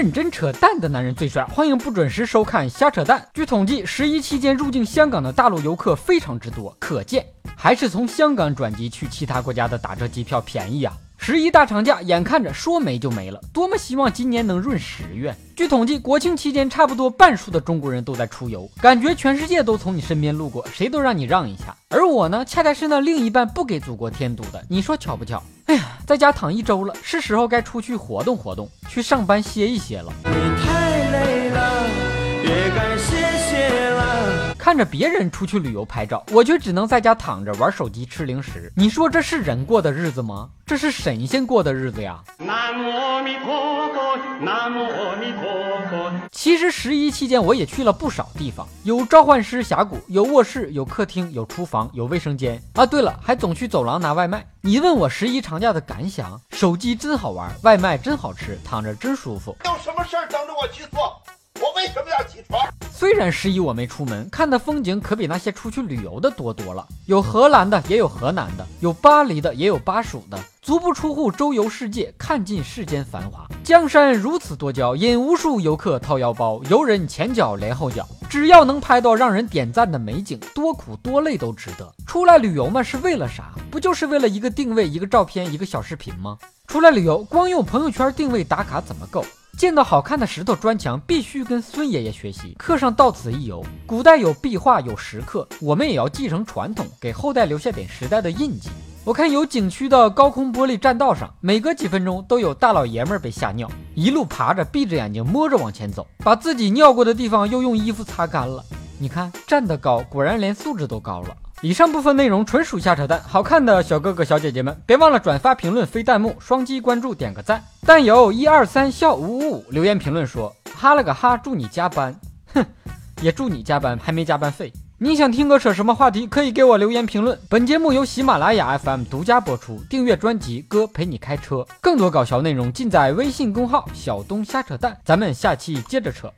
认真扯淡的男人最帅，欢迎不准时收看瞎扯淡。据统计，十一期间入境香港的大陆游客非常之多，可见还是从香港转机去其他国家的打折机票便宜啊。十一大长假眼看着说没就没了，多么希望今年能闰十月。据统计，国庆期间差不多半数的中国人都在出游，感觉全世界都从你身边路过，谁都让你让一下。而我呢，恰恰是那另一半不给祖国添堵的，你说巧不巧？哎呀，在家躺一周了，是时候该出去活动活动，去上班歇一歇了。看着别人出去旅游拍照，我却只能在家躺着玩手机吃零食。你说这是人过的日子吗？这是神仙过的日子呀！南无阿弥陀佛，南无阿弥陀佛。其实十一期间我也去了不少地方，有召唤师峡谷，有卧室，有客厅，有厨房，有卫生间啊。对了，还总去走廊拿外卖。你问我十一长假的感想？手机真好玩，外卖真好吃，躺着真舒服。有什么事儿等着我去做？我为什么要？虽然十一我没出门，看的风景可比那些出去旅游的多多了。有荷兰的，也有河南的；有巴黎的，也有巴蜀的。足不出户，周游世界，看尽世间繁华。江山如此多娇，引无数游客掏腰包。游人前脚连后脚，只要能拍到让人点赞的美景，多苦多累都值得。出来旅游嘛，是为了啥？不就是为了一个定位、一个照片、一个小视频吗？出来旅游，光用朋友圈定位打卡怎么够？见到好看的石头砖墙，必须跟孙爷爷学习，课上到此一游。古代有壁画，有石刻，我们也要继承传统，给后代留下点时代的印记。我看有景区的高空玻璃栈道上，每隔几分钟都有大老爷们儿被吓尿，一路爬着，闭着眼睛摸着往前走，把自己尿过的地方又用衣服擦干了。你看站得高，果然连素质都高了。以上部分内容纯属瞎扯淡，好看的小哥哥小姐姐们，别忘了转发、评论、飞弹幕、双击关注、点个赞。但有一二三笑五五五留言评论说：“哈了个哈，祝你加班。”哼，也祝你加班，还没加班费。你想听哥扯什么话题，可以给我留言评论。本节目由喜马拉雅 FM 独家播出，订阅专辑《哥陪你开车》，更多搞笑内容尽在微信公号“小东瞎扯淡”。咱们下期接着扯。